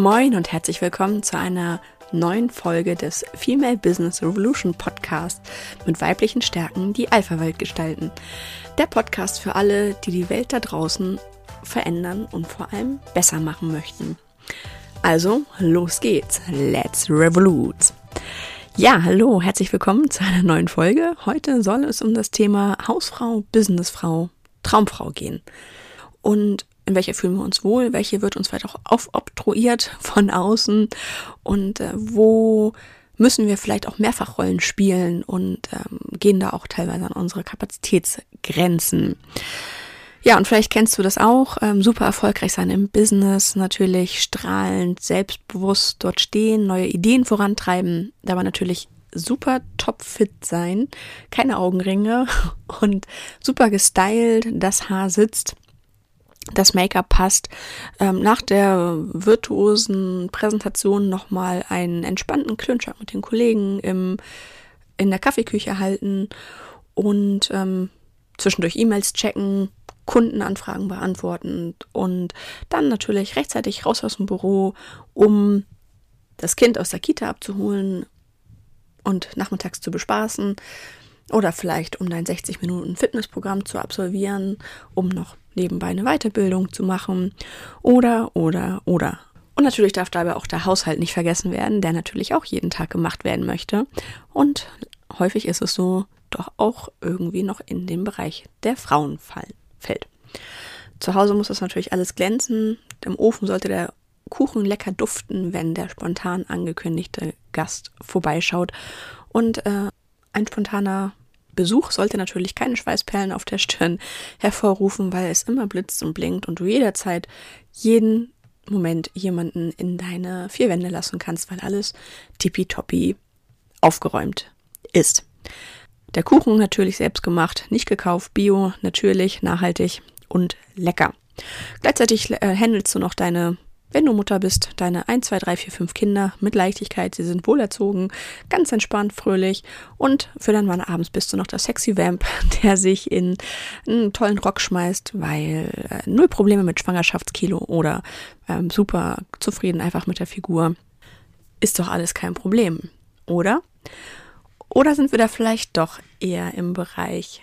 Moin und herzlich willkommen zu einer neuen Folge des Female Business Revolution Podcast mit weiblichen Stärken, die Alpha-Welt gestalten. Der Podcast für alle, die die Welt da draußen verändern und vor allem besser machen möchten. Also, los geht's. Let's revolute. Ja, hallo, herzlich willkommen zu einer neuen Folge. Heute soll es um das Thema Hausfrau, Businessfrau, Traumfrau gehen. Und in welcher fühlen wir uns wohl, welche wird uns vielleicht auch aufobtruiert von außen und äh, wo müssen wir vielleicht auch Mehrfachrollen spielen und ähm, gehen da auch teilweise an unsere Kapazitätsgrenzen. Ja, und vielleicht kennst du das auch, ähm, super erfolgreich sein im Business, natürlich strahlend, selbstbewusst dort stehen, neue Ideen vorantreiben, dabei natürlich super topfit sein, keine Augenringe und super gestylt, das Haar sitzt das Make-up passt. Ähm, nach der virtuosen Präsentation nochmal einen entspannten Klönschlag mit den Kollegen im, in der Kaffeeküche halten und ähm, zwischendurch E-Mails checken, Kundenanfragen beantworten und dann natürlich rechtzeitig raus aus dem Büro, um das Kind aus der Kita abzuholen und nachmittags zu bespaßen oder vielleicht um dein 60 Minuten Fitnessprogramm zu absolvieren, um noch nebenbei eine Weiterbildung zu machen oder, oder, oder. Und natürlich darf dabei auch der Haushalt nicht vergessen werden, der natürlich auch jeden Tag gemacht werden möchte. Und häufig ist es so, doch auch irgendwie noch in den Bereich der Frauen fällt. Zu Hause muss das natürlich alles glänzen. Im Ofen sollte der Kuchen lecker duften, wenn der spontan angekündigte Gast vorbeischaut. Und äh, ein spontaner Besuch sollte natürlich keine Schweißperlen auf der Stirn hervorrufen, weil es immer blitzt und blinkt und du jederzeit jeden Moment jemanden in deine vier Wände lassen kannst, weil alles tippitoppi aufgeräumt ist. Der Kuchen natürlich selbst gemacht, nicht gekauft, bio, natürlich, nachhaltig und lecker. Gleichzeitig äh, handelst du noch deine wenn du Mutter bist, deine 1, 2, 3, 4, 5 Kinder mit Leichtigkeit, sie sind wohlerzogen, ganz entspannt, fröhlich und für deinen Mann abends bist du noch der sexy Vamp, der sich in einen tollen Rock schmeißt, weil äh, null Probleme mit Schwangerschaftskilo oder ähm, super zufrieden einfach mit der Figur. Ist doch alles kein Problem, oder? Oder sind wir da vielleicht doch eher im Bereich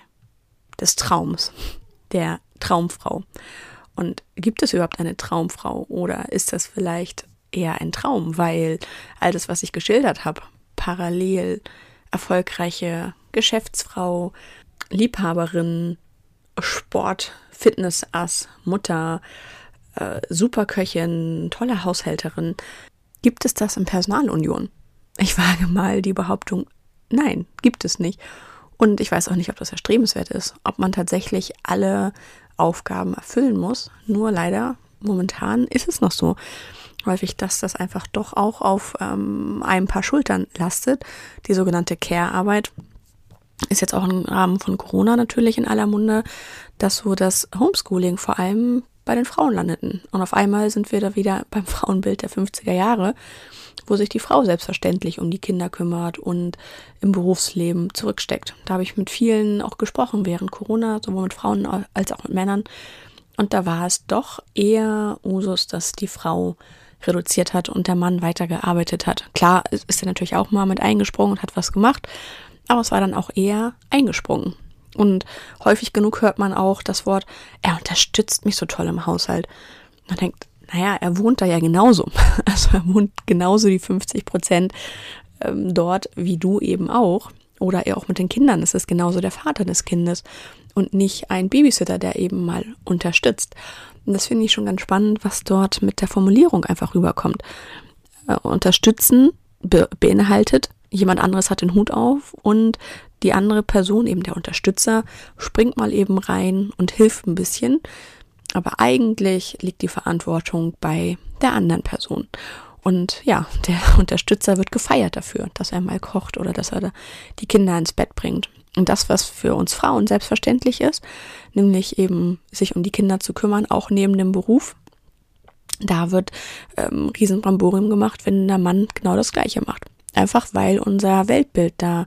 des Traums, der Traumfrau? Und gibt es überhaupt eine Traumfrau oder ist das vielleicht eher ein Traum, weil all das, was ich geschildert habe, parallel erfolgreiche Geschäftsfrau, Liebhaberin, Sport, Fitnessass, Mutter, äh, Superköchin, tolle Haushälterin, gibt es das in Personalunion? Ich wage mal die Behauptung, nein, gibt es nicht. Und ich weiß auch nicht, ob das erstrebenswert ist, ob man tatsächlich alle Aufgaben erfüllen muss. Nur leider, momentan ist es noch so häufig, dass das einfach doch auch auf ähm, ein paar Schultern lastet. Die sogenannte Care-Arbeit ist jetzt auch im Rahmen von Corona natürlich in aller Munde, dass so das Homeschooling vor allem bei den Frauen landeten. Und auf einmal sind wir da wieder beim Frauenbild der 50er Jahre, wo sich die Frau selbstverständlich um die Kinder kümmert und im Berufsleben zurücksteckt. Da habe ich mit vielen auch gesprochen während Corona, sowohl mit Frauen als auch mit Männern. Und da war es doch eher Usus, dass die Frau reduziert hat und der Mann weitergearbeitet hat. Klar ist er natürlich auch mal mit eingesprungen und hat was gemacht, aber es war dann auch eher eingesprungen. Und häufig genug hört man auch das Wort, er unterstützt mich so toll im Haushalt. Man denkt, naja, er wohnt da ja genauso. Also er wohnt genauso die 50 Prozent ähm, dort wie du eben auch. Oder er auch mit den Kindern. Es ist genauso der Vater des Kindes und nicht ein Babysitter, der eben mal unterstützt. Und das finde ich schon ganz spannend, was dort mit der Formulierung einfach rüberkommt. Äh, unterstützen be beinhaltet, jemand anderes hat den Hut auf und die andere Person, eben der Unterstützer, springt mal eben rein und hilft ein bisschen. Aber eigentlich liegt die Verantwortung bei der anderen Person. Und ja, der Unterstützer wird gefeiert dafür, dass er mal kocht oder dass er die Kinder ins Bett bringt. Und das, was für uns Frauen selbstverständlich ist, nämlich eben sich um die Kinder zu kümmern, auch neben dem Beruf, da wird ähm, Riesenbramborium gemacht, wenn der Mann genau das Gleiche macht. Einfach weil unser Weltbild da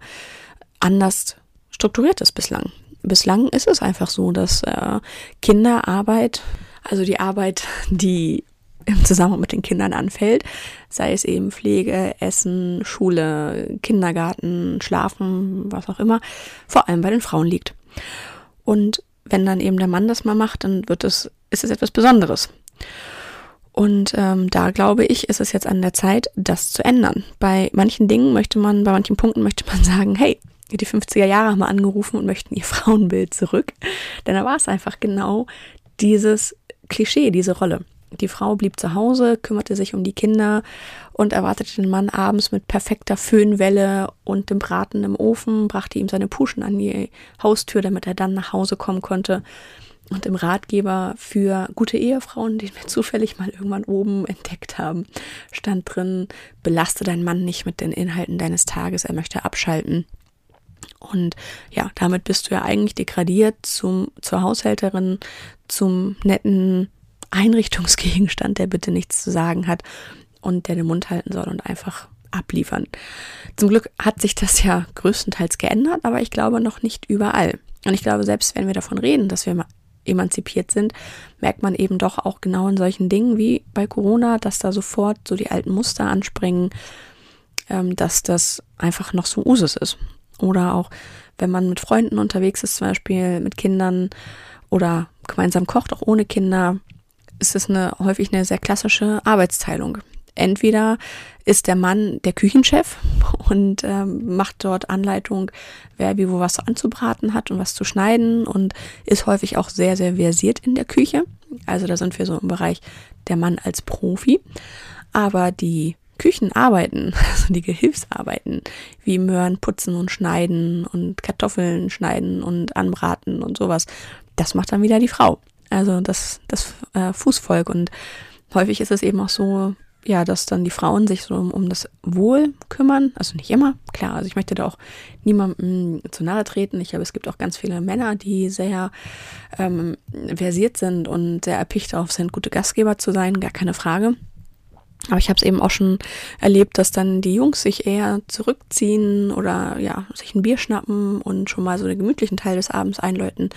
anders strukturiert ist bislang. Bislang ist es einfach so, dass äh, Kinderarbeit, also die Arbeit, die im Zusammenhang mit den Kindern anfällt, sei es eben Pflege, Essen, Schule, Kindergarten, Schlafen, was auch immer, vor allem bei den Frauen liegt. Und wenn dann eben der Mann das mal macht, dann wird es, ist es etwas Besonderes. Und ähm, da glaube ich, ist es jetzt an der Zeit, das zu ändern. Bei manchen Dingen möchte man, bei manchen Punkten möchte man sagen, hey, die 50er Jahre haben wir angerufen und möchten ihr Frauenbild zurück. Denn da war es einfach genau dieses Klischee, diese Rolle. Die Frau blieb zu Hause, kümmerte sich um die Kinder und erwartete den Mann abends mit perfekter Föhnwelle und dem Braten im Ofen, brachte ihm seine Puschen an die Haustür, damit er dann nach Hause kommen konnte. Und im Ratgeber für gute Ehefrauen, den wir zufällig mal irgendwann oben entdeckt haben, stand drin, belaste deinen Mann nicht mit den Inhalten deines Tages, er möchte abschalten. Und ja, damit bist du ja eigentlich degradiert zum, zur Haushälterin, zum netten Einrichtungsgegenstand, der bitte nichts zu sagen hat und der den Mund halten soll und einfach abliefern. Zum Glück hat sich das ja größtenteils geändert, aber ich glaube noch nicht überall. Und ich glaube, selbst wenn wir davon reden, dass wir emanzipiert sind, merkt man eben doch auch genau in solchen Dingen wie bei Corona, dass da sofort so die alten Muster anspringen, ähm, dass das einfach noch so Usus ist. Oder auch, wenn man mit Freunden unterwegs ist, zum Beispiel mit Kindern oder gemeinsam kocht, auch ohne Kinder, ist es eine, häufig eine sehr klassische Arbeitsteilung. Entweder ist der Mann der Küchenchef und ähm, macht dort Anleitung, wer wie wo was anzubraten hat und was zu schneiden und ist häufig auch sehr, sehr versiert in der Küche. Also da sind wir so im Bereich der Mann als Profi. Aber die Küchenarbeiten, also die Gehilfsarbeiten, wie Möhren putzen und schneiden und Kartoffeln schneiden und anbraten und sowas, das macht dann wieder die Frau. Also das, das äh, Fußvolk. Und häufig ist es eben auch so, ja, dass dann die Frauen sich so um, um das Wohl kümmern. Also nicht immer, klar. Also ich möchte da auch niemandem zu nahe treten. Ich glaube, es gibt auch ganz viele Männer, die sehr ähm, versiert sind und sehr erpicht darauf sind, gute Gastgeber zu sein, gar keine Frage. Aber ich habe es eben auch schon erlebt, dass dann die Jungs sich eher zurückziehen oder ja, sich ein Bier schnappen und schon mal so den gemütlichen Teil des Abends einläuten,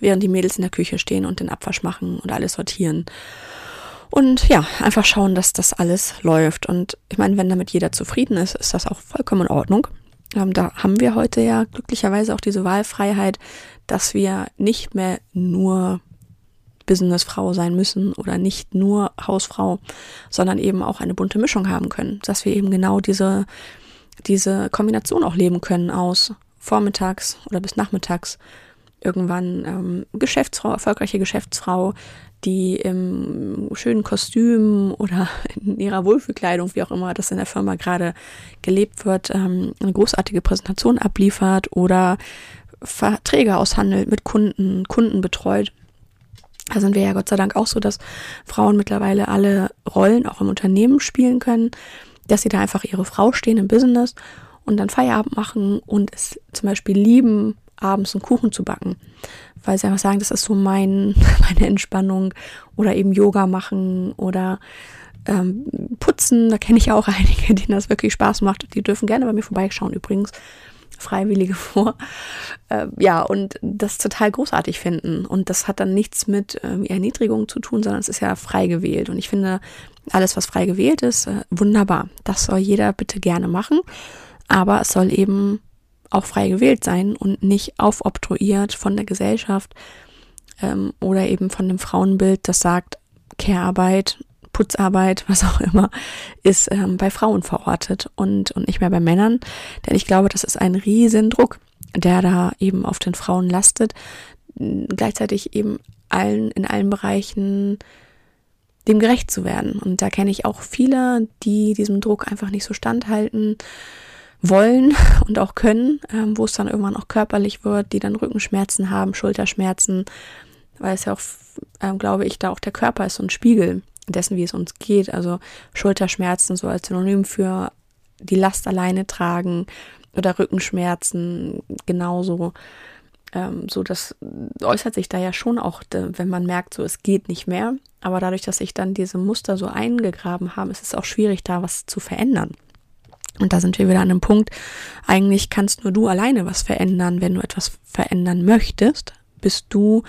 während die Mädels in der Küche stehen und den Abwasch machen und alles sortieren. Und ja, einfach schauen, dass das alles läuft. Und ich meine, wenn damit jeder zufrieden ist, ist das auch vollkommen in Ordnung. Ähm, da haben wir heute ja glücklicherweise auch diese Wahlfreiheit, dass wir nicht mehr nur Businessfrau sein müssen oder nicht nur Hausfrau, sondern eben auch eine bunte Mischung haben können, dass wir eben genau diese, diese Kombination auch leben können aus vormittags oder bis nachmittags irgendwann ähm, Geschäftsfrau, erfolgreiche Geschäftsfrau, die im schönen Kostüm oder in ihrer Wohlfühlkleidung, wie auch immer das in der Firma gerade gelebt wird, ähm, eine großartige Präsentation abliefert oder Verträge aushandelt mit Kunden, Kunden betreut. Da sind wir ja Gott sei Dank auch so, dass Frauen mittlerweile alle Rollen auch im Unternehmen spielen können, dass sie da einfach ihre Frau stehen im Business und dann Feierabend machen und es zum Beispiel lieben, abends einen Kuchen zu backen, weil sie einfach sagen, das ist so mein, meine Entspannung oder eben Yoga machen oder ähm, putzen. Da kenne ich auch einige, denen das wirklich Spaß macht. Die dürfen gerne bei mir vorbeischauen übrigens. Freiwillige vor. Äh, ja, und das total großartig finden. Und das hat dann nichts mit ähm, Erniedrigung zu tun, sondern es ist ja frei gewählt. Und ich finde, alles, was frei gewählt ist, äh, wunderbar. Das soll jeder bitte gerne machen. Aber es soll eben auch frei gewählt sein und nicht aufobtruiert von der Gesellschaft ähm, oder eben von dem Frauenbild, das sagt, Care-Arbeit, Putzarbeit, was auch immer, ist ähm, bei Frauen verortet und, und nicht mehr bei Männern. Denn ich glaube, das ist ein Riesendruck, der da eben auf den Frauen lastet. Gleichzeitig eben allen in allen Bereichen dem gerecht zu werden. Und da kenne ich auch viele, die diesem Druck einfach nicht so standhalten wollen und auch können, ähm, wo es dann irgendwann auch körperlich wird, die dann Rückenschmerzen haben, Schulterschmerzen, weil es ja auch, ähm, glaube ich, da auch der Körper ist so ein Spiegel dessen, wie es uns geht. Also Schulterschmerzen so als Synonym für die Last alleine tragen oder Rückenschmerzen genauso. Ähm, so, das äußert sich da ja schon auch, wenn man merkt, so es geht nicht mehr. Aber dadurch, dass sich dann diese Muster so eingegraben haben, ist es auch schwierig, da was zu verändern. Und da sind wir wieder an einem Punkt, eigentlich kannst nur du alleine was verändern. Wenn du etwas verändern möchtest, bist du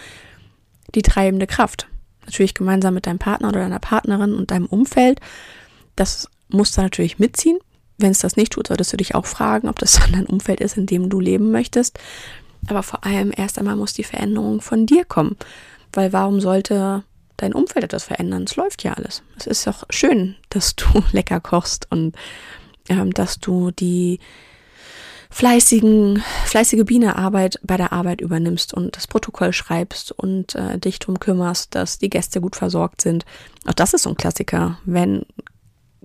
die treibende Kraft. Natürlich gemeinsam mit deinem Partner oder deiner Partnerin und deinem Umfeld. Das musst du natürlich mitziehen. Wenn es das nicht tut, solltest du dich auch fragen, ob das dann dein Umfeld ist, in dem du leben möchtest. Aber vor allem erst einmal muss die Veränderung von dir kommen. Weil warum sollte dein Umfeld etwas verändern? Es läuft ja alles. Es ist doch schön, dass du lecker kochst und ähm, dass du die fleißigen, fleißige Bienearbeit bei der Arbeit übernimmst und das Protokoll schreibst und äh, dich darum kümmerst, dass die Gäste gut versorgt sind. Auch das ist so ein Klassiker, wenn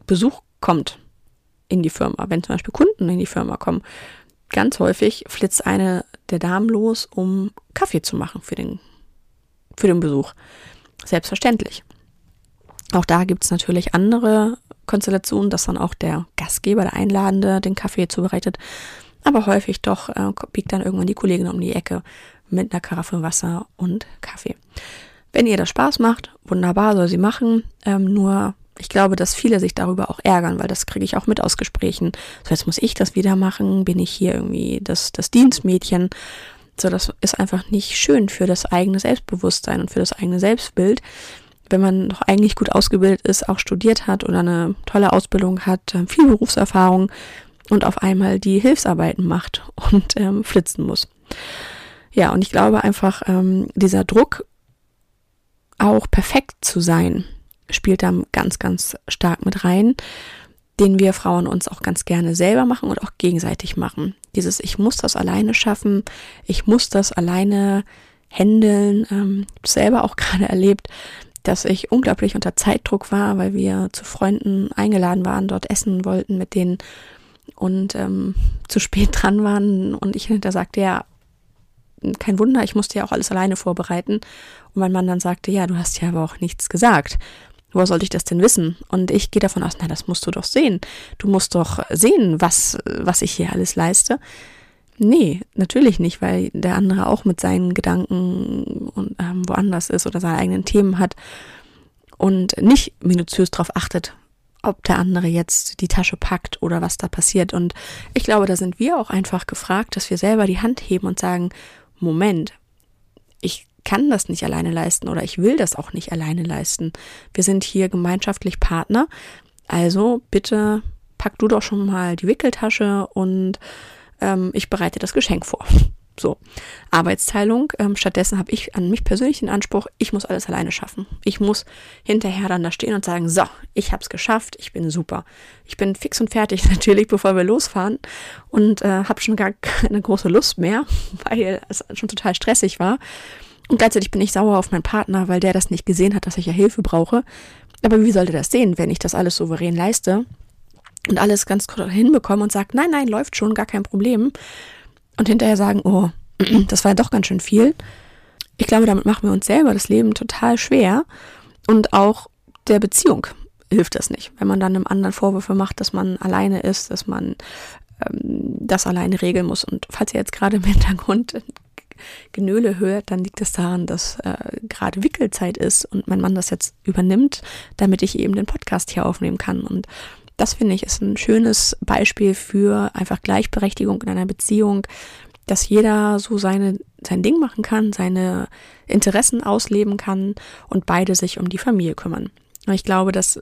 Besuch kommt in die Firma, wenn zum Beispiel Kunden in die Firma kommen. Ganz häufig flitzt eine der Damen los, um Kaffee zu machen für den, für den Besuch. Selbstverständlich. Auch da gibt es natürlich andere Konstellationen, dass dann auch der Gastgeber, der Einladende, den Kaffee zubereitet. Aber häufig doch äh, biegt dann irgendwann die Kollegin um die Ecke mit einer Karaffe Wasser und Kaffee. Wenn ihr das Spaß macht, wunderbar, soll sie machen. Ähm, nur ich glaube, dass viele sich darüber auch ärgern, weil das kriege ich auch mit aus Gesprächen. So, jetzt muss ich das wieder machen, bin ich hier irgendwie das, das Dienstmädchen. So, das ist einfach nicht schön für das eigene Selbstbewusstsein und für das eigene Selbstbild. Wenn man doch eigentlich gut ausgebildet ist, auch studiert hat oder eine tolle Ausbildung hat, ähm, viel Berufserfahrung und auf einmal die Hilfsarbeiten macht und ähm, flitzen muss. Ja, und ich glaube einfach, ähm, dieser Druck, auch perfekt zu sein, spielt da ganz, ganz stark mit rein, den wir Frauen uns auch ganz gerne selber machen und auch gegenseitig machen. Dieses, ich muss das alleine schaffen, ich muss das alleine handeln. Ähm, selber auch gerade erlebt, dass ich unglaublich unter Zeitdruck war, weil wir zu Freunden eingeladen waren, dort essen wollten mit denen und ähm, zu spät dran waren und ich hinter sagte, ja, kein Wunder, ich musste ja auch alles alleine vorbereiten. Und mein Mann dann sagte, ja, du hast ja aber auch nichts gesagt woher sollte ich das denn wissen? Und ich gehe davon aus, na, das musst du doch sehen. Du musst doch sehen, was, was ich hier alles leiste. Nee, natürlich nicht, weil der andere auch mit seinen Gedanken und, ähm, woanders ist oder seine eigenen Themen hat und nicht minutiös darauf achtet, ob der andere jetzt die Tasche packt oder was da passiert. Und ich glaube, da sind wir auch einfach gefragt, dass wir selber die Hand heben und sagen, Moment, ich kann das nicht alleine leisten oder ich will das auch nicht alleine leisten. Wir sind hier gemeinschaftlich Partner. Also bitte pack du doch schon mal die Wickeltasche und ähm, ich bereite das Geschenk vor. So, Arbeitsteilung. Ähm, stattdessen habe ich an mich persönlich den Anspruch, ich muss alles alleine schaffen. Ich muss hinterher dann da stehen und sagen, so, ich habe es geschafft, ich bin super. Ich bin fix und fertig natürlich, bevor wir losfahren und äh, habe schon gar keine große Lust mehr, weil es schon total stressig war. Und gleichzeitig bin ich sauer auf meinen Partner, weil der das nicht gesehen hat, dass ich ja Hilfe brauche. Aber wie sollte das sehen, wenn ich das alles souverän leiste und alles ganz hinbekomme und sage, nein, nein, läuft schon, gar kein Problem. Und hinterher sagen, oh, das war ja doch ganz schön viel. Ich glaube, damit machen wir uns selber das Leben total schwer. Und auch der Beziehung hilft das nicht. Wenn man dann einem anderen Vorwürfe macht, dass man alleine ist, dass man ähm, das alleine regeln muss. Und falls ihr jetzt gerade im Hintergrund Genöle hört, dann liegt es daran, dass äh, gerade Wickelzeit ist und mein Mann das jetzt übernimmt, damit ich eben den Podcast hier aufnehmen kann. Und das finde ich ist ein schönes Beispiel für einfach Gleichberechtigung in einer Beziehung, dass jeder so seine, sein Ding machen kann, seine Interessen ausleben kann und beide sich um die Familie kümmern. Und ich glaube, das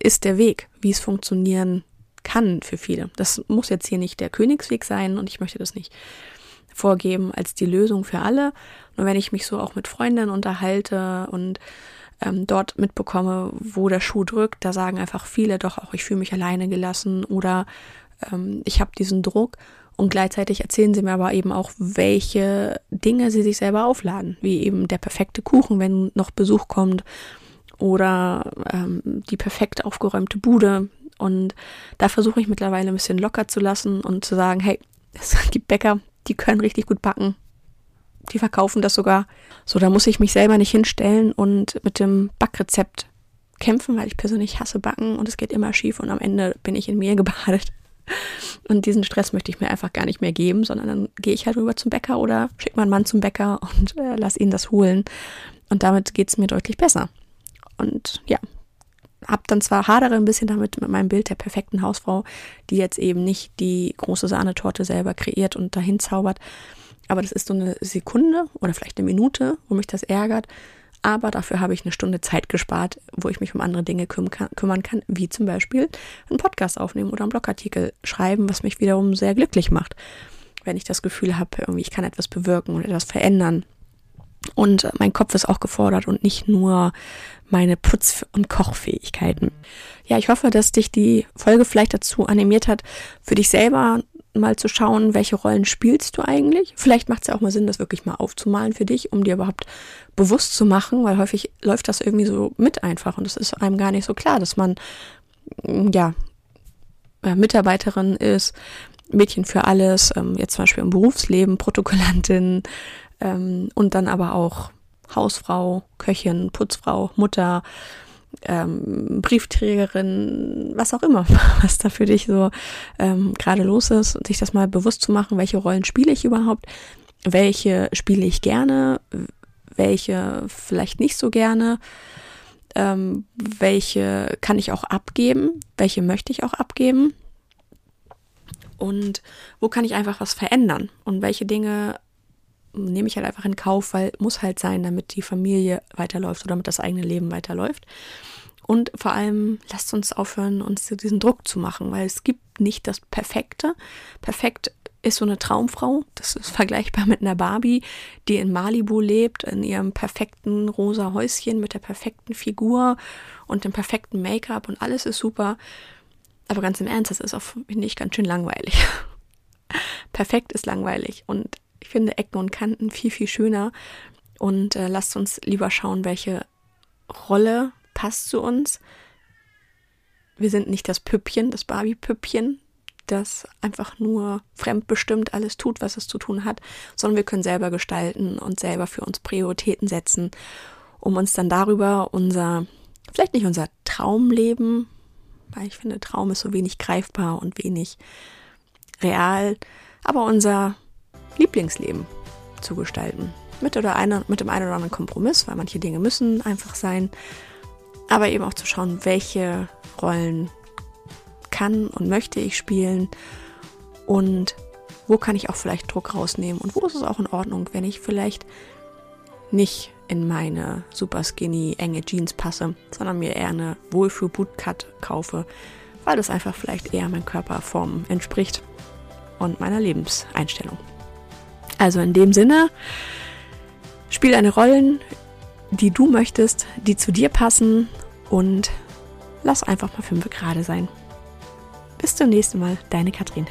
ist der Weg, wie es funktionieren kann für viele. Das muss jetzt hier nicht der Königsweg sein und ich möchte das nicht vorgeben als die Lösung für alle. Nur wenn ich mich so auch mit Freundinnen unterhalte und ähm, dort mitbekomme, wo der Schuh drückt, da sagen einfach viele doch auch, ich fühle mich alleine gelassen oder ähm, ich habe diesen Druck. Und gleichzeitig erzählen sie mir aber eben auch, welche Dinge sie sich selber aufladen, wie eben der perfekte Kuchen, wenn noch Besuch kommt oder ähm, die perfekt aufgeräumte Bude. Und da versuche ich mittlerweile ein bisschen locker zu lassen und zu sagen, hey, es gibt Bäcker, die können richtig gut backen. Die verkaufen das sogar. So, da muss ich mich selber nicht hinstellen und mit dem Backrezept kämpfen, weil ich persönlich hasse Backen und es geht immer schief und am Ende bin ich in mir gebadet. Und diesen Stress möchte ich mir einfach gar nicht mehr geben, sondern dann gehe ich halt rüber zum Bäcker oder schicke meinen Mann zum Bäcker und äh, lass ihn das holen. Und damit geht es mir deutlich besser. Und ja, hab dann zwar hadere ein bisschen damit mit meinem Bild der perfekten Hausfrau, die jetzt eben nicht die große Sahnetorte selber kreiert und dahin zaubert, aber das ist so eine Sekunde oder vielleicht eine Minute, wo mich das ärgert. aber dafür habe ich eine Stunde Zeit gespart, wo ich mich um andere Dinge küm kümmern kann, wie zum Beispiel einen Podcast aufnehmen oder einen Blogartikel schreiben, was mich wiederum sehr glücklich macht, wenn ich das Gefühl habe, irgendwie ich kann etwas bewirken und etwas verändern. Und mein Kopf ist auch gefordert und nicht nur meine Putz- und Kochfähigkeiten. Ja, ich hoffe, dass dich die Folge vielleicht dazu animiert hat, für dich selber mal zu schauen, welche Rollen spielst du eigentlich. Vielleicht macht es ja auch mal Sinn, das wirklich mal aufzumalen für dich, um dir überhaupt bewusst zu machen, weil häufig läuft das irgendwie so mit einfach und es ist einem gar nicht so klar, dass man mm, ja Mitarbeiterin ist, Mädchen für alles, ähm, jetzt zum Beispiel im Berufsleben, Protokollantin ähm, und dann aber auch Hausfrau, Köchin, Putzfrau, Mutter, ähm, Briefträgerin, was auch immer, was da für dich so ähm, gerade los ist, und sich das mal bewusst zu machen, welche Rollen spiele ich überhaupt, welche spiele ich gerne, welche vielleicht nicht so gerne, ähm, welche kann ich auch abgeben, welche möchte ich auch abgeben und wo kann ich einfach was verändern und welche Dinge nehme ich halt einfach in Kauf, weil muss halt sein, damit die Familie weiterläuft oder damit das eigene Leben weiterläuft. Und vor allem lasst uns aufhören, uns diesen Druck zu machen, weil es gibt nicht das Perfekte. Perfekt ist so eine Traumfrau. Das ist vergleichbar mit einer Barbie, die in Malibu lebt, in ihrem perfekten rosa Häuschen mit der perfekten Figur und dem perfekten Make-up und alles ist super. Aber ganz im Ernst, das ist auch, finde ich, ganz schön langweilig. Perfekt ist langweilig und ich finde Ecken und Kanten viel, viel schöner. Und äh, lasst uns lieber schauen, welche Rolle passt zu uns. Wir sind nicht das Püppchen, das Barbie-Püppchen, das einfach nur fremdbestimmt alles tut, was es zu tun hat, sondern wir können selber gestalten und selber für uns Prioritäten setzen, um uns dann darüber unser, vielleicht nicht unser Traumleben, weil ich finde, Traum ist so wenig greifbar und wenig real, aber unser Lieblingsleben zu gestalten. Mit, oder eine, mit dem einen oder anderen Kompromiss, weil manche Dinge müssen einfach sein. Aber eben auch zu schauen, welche Rollen kann und möchte ich spielen und wo kann ich auch vielleicht Druck rausnehmen und wo ist es auch in Ordnung, wenn ich vielleicht nicht in meine super skinny enge Jeans passe, sondern mir eher eine Wohlfühl Bootcut kaufe, weil das einfach vielleicht eher meiner Körperform entspricht und meiner Lebenseinstellung. Also in dem Sinne, spiel deine Rollen, die du möchtest, die zu dir passen und lass einfach mal fünf gerade sein. Bis zum nächsten Mal, deine Katrin.